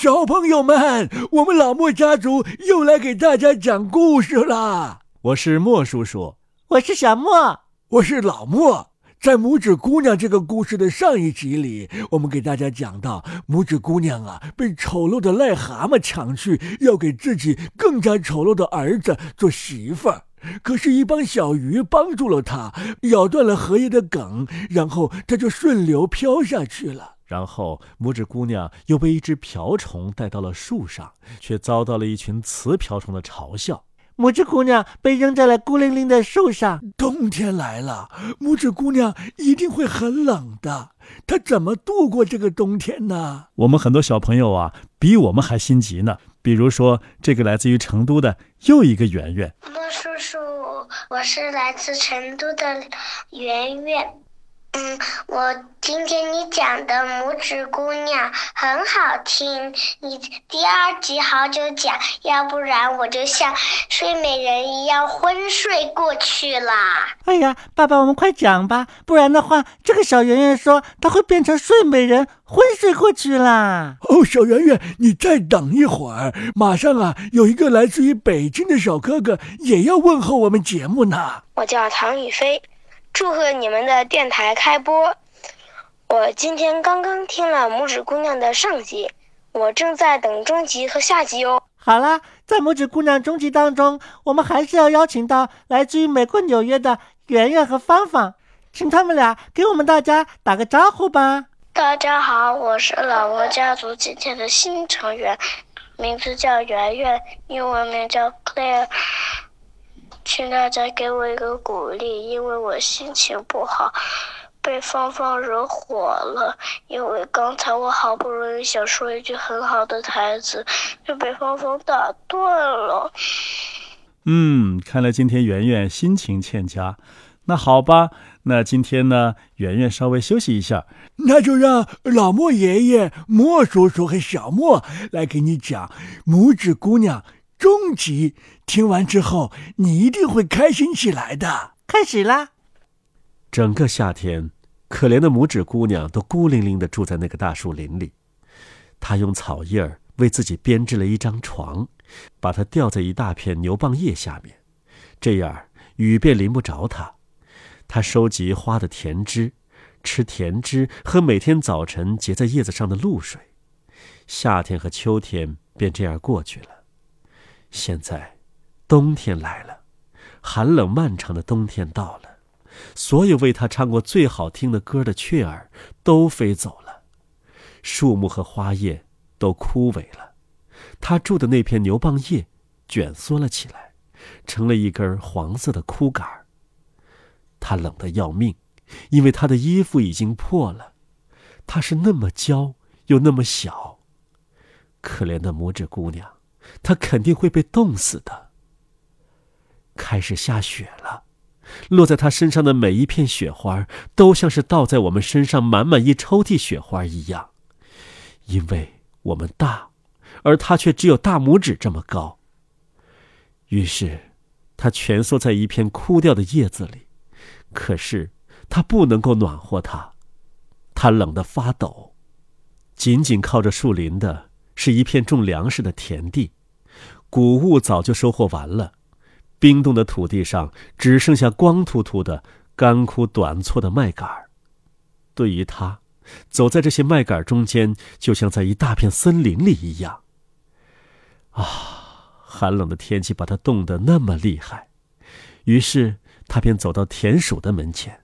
小朋友们，我们老莫家族又来给大家讲故事啦！我是莫叔叔，我是小莫，我是老莫。在拇指姑娘这个故事的上一集里，我们给大家讲到，拇指姑娘啊被丑陋的癞蛤蟆抢去，要给自己更加丑陋的儿子做媳妇儿。可是，一帮小鱼帮助了她，咬断了荷叶的梗，然后她就顺流飘下去了。然后，拇指姑娘又被一只瓢虫带到了树上，却遭到了一群雌瓢虫的嘲笑。拇指姑娘被扔在了孤零零的树上。冬天来了，拇指姑娘一定会很冷的。她怎么度过这个冬天呢？我们很多小朋友啊，比我们还心急呢。比如说，这个来自于成都的又一个圆圆。莫叔叔，我是来自成都的圆圆。嗯，我听听你讲的拇指姑娘很好听，你第二集好久讲，要不然我就像睡美人一样昏睡过去啦。哎呀，爸爸，我们快讲吧，不然的话，这个小圆圆说她会变成睡美人，昏睡过去啦。哦，小圆圆，你再等一会儿，马上啊，有一个来自于北京的小哥哥也要问候我们节目呢。我叫唐雨飞。祝贺你们的电台开播！我今天刚刚听了拇指姑娘的上集，我正在等中集和下集哦。好啦，在拇指姑娘中集当中，我们还是要邀请到来自于美国纽约的圆圆和芳芳，请他们俩给我们大家打个招呼吧。大家好，我是老挝家族今天的新成员，名字叫圆圆，英文名叫 Claire。请大家给我一个鼓励，因为我心情不好，被芳芳惹火了。因为刚才我好不容易想说一句很好的台词，就被芳芳打断了。嗯，看来今天圆圆心情欠佳。那好吧，那今天呢，圆圆稍微休息一下，那就让老莫爷爷、莫叔叔和小莫来给你讲拇指姑娘。终极听完之后，你一定会开心起来的。开始啦！整个夏天，可怜的拇指姑娘都孤零零的住在那个大树林里。她用草叶儿为自己编织了一张床，把它吊在一大片牛蒡叶下面，这样雨便淋不着她。她收集花的甜汁，吃甜汁，和每天早晨结在叶子上的露水。夏天和秋天便这样过去了。现在，冬天来了，寒冷漫长的冬天到了，所有为他唱过最好听的歌的雀儿都飞走了，树木和花叶都枯萎了，他住的那片牛蒡叶卷缩了起来，成了一根黄色的枯杆儿。他冷得要命，因为他的衣服已经破了，他是那么娇又那么小，可怜的拇指姑娘。他肯定会被冻死的。开始下雪了，落在他身上的每一片雪花，都像是倒在我们身上满满一抽屉雪花一样。因为我们大，而他却只有大拇指这么高。于是，他蜷缩在一片枯掉的叶子里，可是他不能够暖和他，他冷得发抖。紧紧靠着树林的是一片种粮食的田地。谷物早就收获完了，冰冻的土地上只剩下光秃秃的、干枯短促的麦秆儿。对于他，走在这些麦秆中间，就像在一大片森林里一样。啊，寒冷的天气把他冻得那么厉害，于是他便走到田鼠的门前。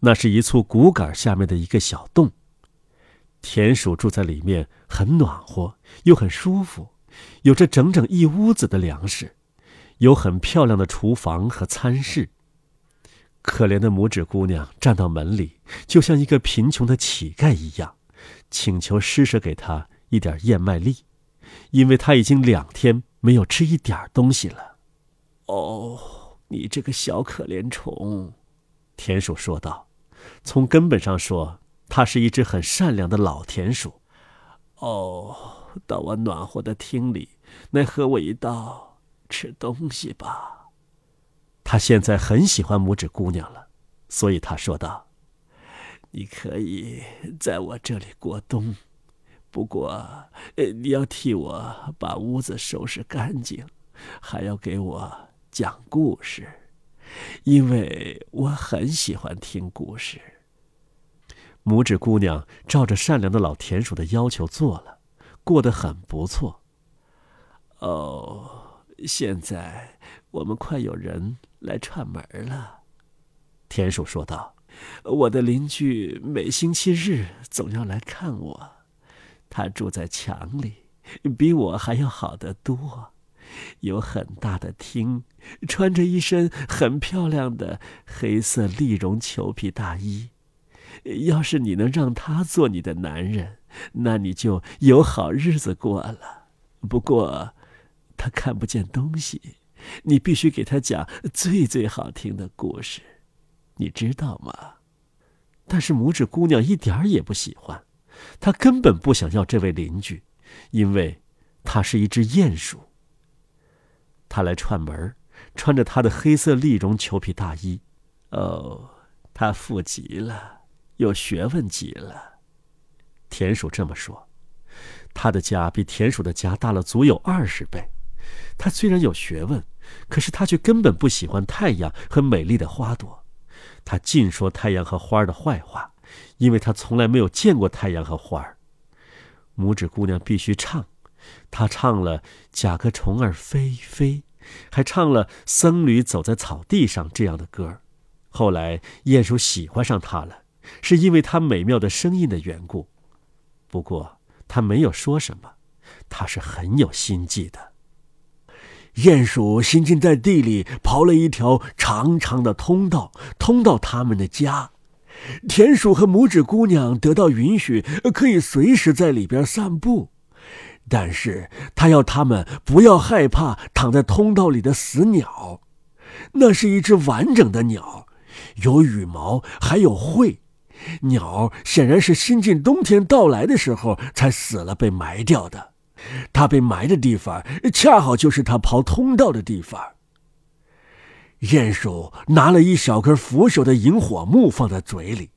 那是一簇谷杆下面的一个小洞，田鼠住在里面，很暖和，又很舒服。有着整整一屋子的粮食，有很漂亮的厨房和餐室。可怜的拇指姑娘站到门里，就像一个贫穷的乞丐一样，请求施舍给她一点燕麦粒，因为她已经两天没有吃一点东西了。哦，你这个小可怜虫，田鼠说道。从根本上说，它是一只很善良的老田鼠。哦。到我暖和的厅里，来和我一道吃东西吧。他现在很喜欢拇指姑娘了，所以他说道：“你可以在我这里过冬，不过，呃，你要替我把屋子收拾干净，还要给我讲故事，因为我很喜欢听故事。”拇指姑娘照着善良的老田鼠的要求做了，过得很不错。哦，现在我们快有人来串门了，田鼠说道：“我的邻居每星期日总要来看我，他住在墙里，比我还要好得多，有很大的厅，穿着一身很漂亮的黑色丽绒裘皮大衣。”要是你能让他做你的男人，那你就有好日子过了。不过，他看不见东西，你必须给他讲最最好听的故事，你知道吗？但是拇指姑娘一点儿也不喜欢，她根本不想要这位邻居，因为他是一只鼹鼠。他来串门，穿着他的黑色丽绒裘皮大衣。哦，他富极了。有学问极了，田鼠这么说。他的家比田鼠的家大了足有二十倍。他虽然有学问，可是他却根本不喜欢太阳和美丽的花朵。他尽说太阳和花的坏话，因为他从来没有见过太阳和花儿。拇指姑娘必须唱，她唱了《甲壳虫儿飞飞》，还唱了《僧侣走在草地上》这样的歌。后来鼹鼠喜欢上她了。是因为他美妙的声音的缘故，不过他没有说什么，他是很有心计的。鼹鼠行进在地里，刨了一条长长的通道，通到他们的家。田鼠和拇指姑娘得到允许，可以随时在里边散步，但是他要他们不要害怕躺在通道里的死鸟。那是一只完整的鸟，有羽毛，还有喙。鸟显然是新近冬天到来的时候才死了，被埋掉的。它被埋的地方恰好就是它刨通道的地方。鼹鼠拿了一小根腐朽的萤火木放在嘴里，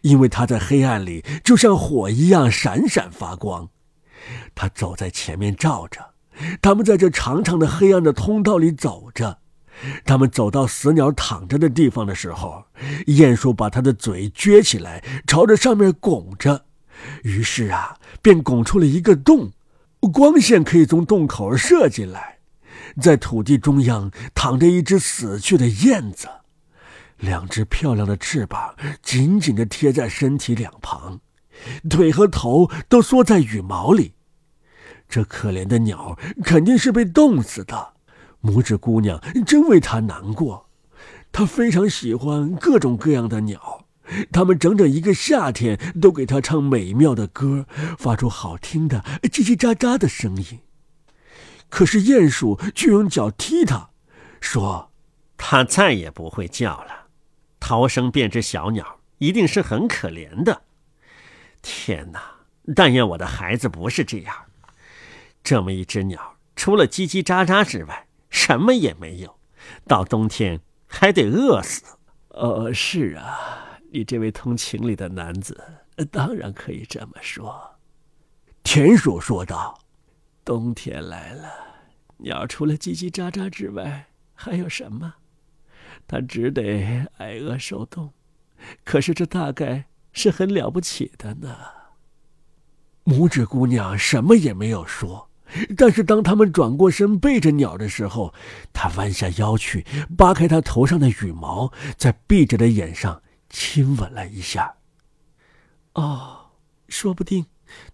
因为它在黑暗里就像火一样闪闪发光。它走在前面照着，他们在这长长的黑暗的通道里走着。他们走到死鸟躺着的地方的时候，鼹鼠把它的嘴撅起来，朝着上面拱着，于是啊，便拱出了一个洞，光线可以从洞口射进来。在土地中央躺着一只死去的燕子，两只漂亮的翅膀紧紧地贴在身体两旁，腿和头都缩在羽毛里。这可怜的鸟肯定是被冻死的。拇指姑娘真为他难过，她非常喜欢各种各样的鸟，它们整整一个夏天都给她唱美妙的歌，发出好听的叽叽喳喳的声音。可是鼹鼠却用脚踢它，说：“它再也不会叫了，逃生变只小鸟，一定是很可怜的。天哪！但愿我的孩子不是这样，这么一只鸟，除了叽叽喳喳之外。”什么也没有，到冬天还得饿死。呃，是啊，你这位通情理的男子当然可以这么说。”田鼠说道，“冬天来了，鸟除了叽叽喳喳之外还有什么？它只得挨饿受冻。可是这大概是很了不起的呢。”拇指姑娘什么也没有说。但是当他们转过身背着鸟的时候，他弯下腰去，扒开他头上的羽毛，在闭着的眼上亲吻了一下。哦，说不定，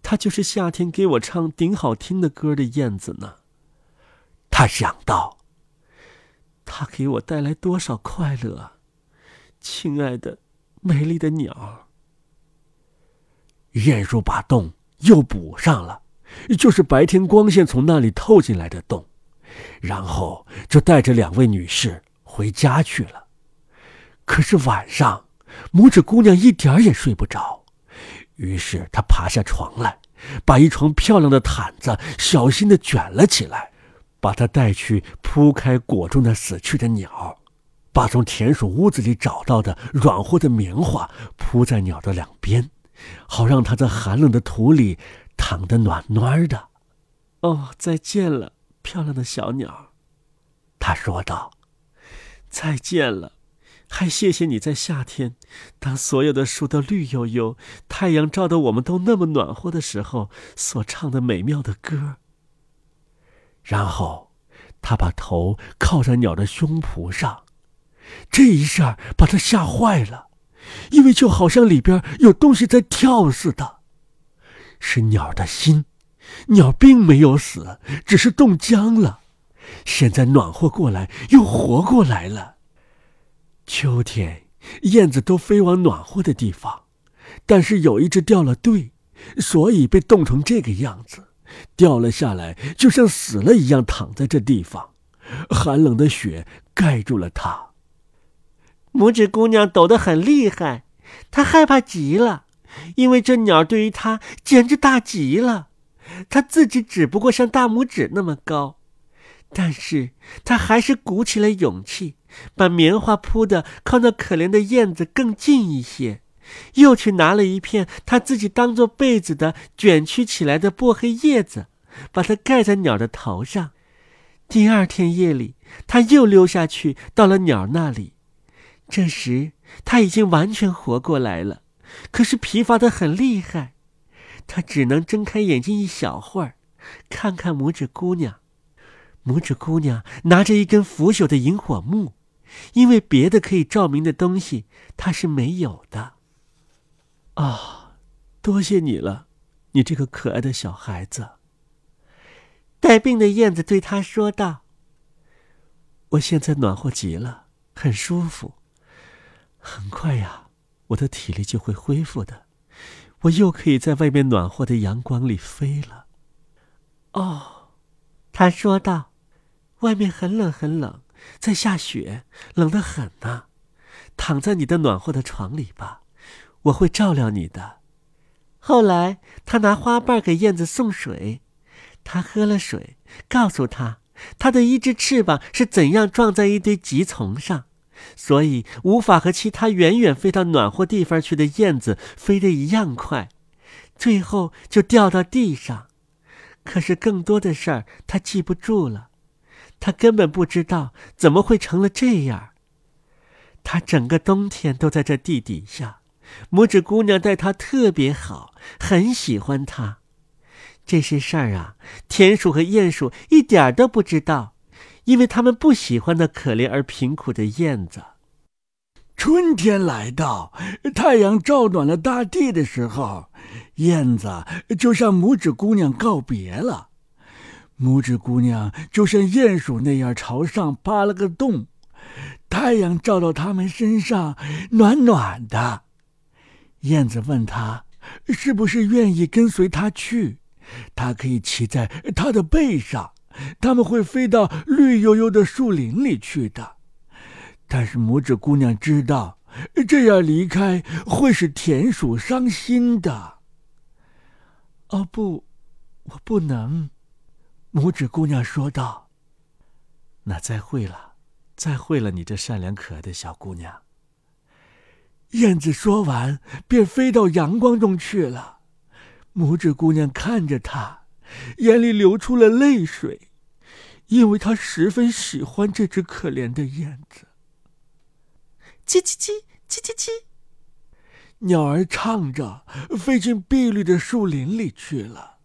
他就是夏天给我唱顶好听的歌的燕子呢。他想到，他给我带来多少快乐，亲爱的，美丽的鸟。鼹鼠把洞又补上了。就是白天光线从那里透进来的洞，然后就带着两位女士回家去了。可是晚上，拇指姑娘一点儿也睡不着，于是她爬下床来，把一床漂亮的毯子小心的卷了起来，把它带去铺开裹住那死去的鸟，把从田鼠屋子里找到的软和的棉花铺在鸟的两边，好让它在寒冷的土里。躺得暖暖的。哦，再见了，漂亮的小鸟，他说道。再见了，还谢谢你在夏天，当所有的树都绿油油，太阳照得我们都那么暖和的时候所唱的美妙的歌。然后，他把头靠在鸟的胸脯上，这一下把他吓坏了，因为就好像里边有东西在跳似的，是鸟的心。鸟并没有死，只是冻僵了。现在暖和过来，又活过来了。秋天，燕子都飞往暖和的地方，但是有一只掉了队，所以被冻成这个样子，掉了下来，就像死了一样，躺在这地方。寒冷的雪盖住了它。拇指姑娘抖得很厉害，她害怕极了，因为这鸟对于他简直大极了。他自己只不过像大拇指那么高。但是他还是鼓起了勇气，把棉花铺的靠那可怜的燕子更近一些，又去拿了一片他自己当做被子的卷曲起来的薄荷叶子，把它盖在鸟的头上。第二天夜里，他又溜下去到了鸟那里，这时他已经完全活过来了，可是疲乏的很厉害，他只能睁开眼睛一小会儿，看看拇指姑娘。拇指姑娘拿着一根腐朽的萤火木，因为别的可以照明的东西她是没有的。啊，多谢你了，你这个可爱的小孩子。带病的燕子对他说道：“我现在暖和极了，很舒服。很快呀，我的体力就会恢复的，我又可以在外面暖和的阳光里飞了。”哦，他说道。外面很冷很冷，在下雪，冷得很呐。躺在你的暖和的床里吧，我会照料你的。后来，他拿花瓣给燕子送水，他喝了水，告诉他，他的一只翅膀是怎样撞在一堆棘丛上，所以无法和其他远远飞到暖和地方去的燕子飞得一样快，最后就掉到地上。可是更多的事儿他记不住了。他根本不知道怎么会成了这样。他整个冬天都在这地底下，拇指姑娘待他特别好，很喜欢他。这些事儿啊，田鼠和鼹鼠一点都不知道，因为他们不喜欢那可怜而贫苦的燕子。春天来到，太阳照暖了大地的时候，燕子就向拇指姑娘告别了。拇指姑娘就像鼹鼠那样朝上扒了个洞，太阳照到他们身上，暖暖的。燕子问他，是不是愿意跟随他去？他可以骑在他的背上，他们会飞到绿油油的树林里去的。但是拇指姑娘知道，这样离开会使田鼠伤心的。哦不，我不能。拇指姑娘说道：“那再会了，再会了，你这善良可爱的小姑娘。”燕子说完，便飞到阳光中去了。拇指姑娘看着它，眼里流出了泪水，因为他十分喜欢这只可怜的燕子。叽叽叽，叽叽叽，鸟儿唱着，飞进碧绿的树林里去了。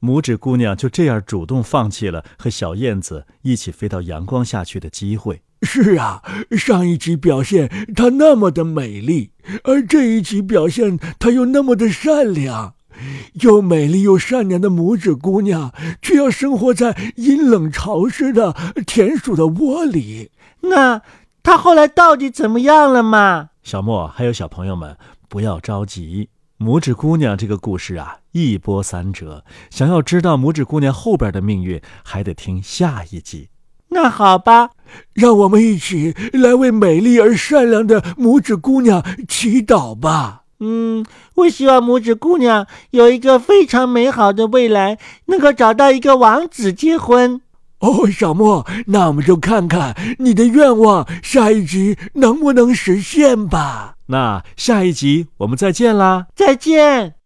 拇指姑娘就这样主动放弃了和小燕子一起飞到阳光下去的机会。是啊，上一集表现她那么的美丽，而这一集表现她又那么的善良。又美丽又善良的拇指姑娘，却要生活在阴冷潮湿的田鼠的窝里。那她后来到底怎么样了嘛？小莫还有小朋友们，不要着急。拇指姑娘这个故事啊，一波三折。想要知道拇指姑娘后边的命运，还得听下一集。那好吧，让我们一起来为美丽而善良的拇指姑娘祈祷吧。嗯，我希望拇指姑娘有一个非常美好的未来，能够找到一个王子结婚。哦，小莫，那我们就看看你的愿望下一集能不能实现吧。那下一集我们再见啦！再见。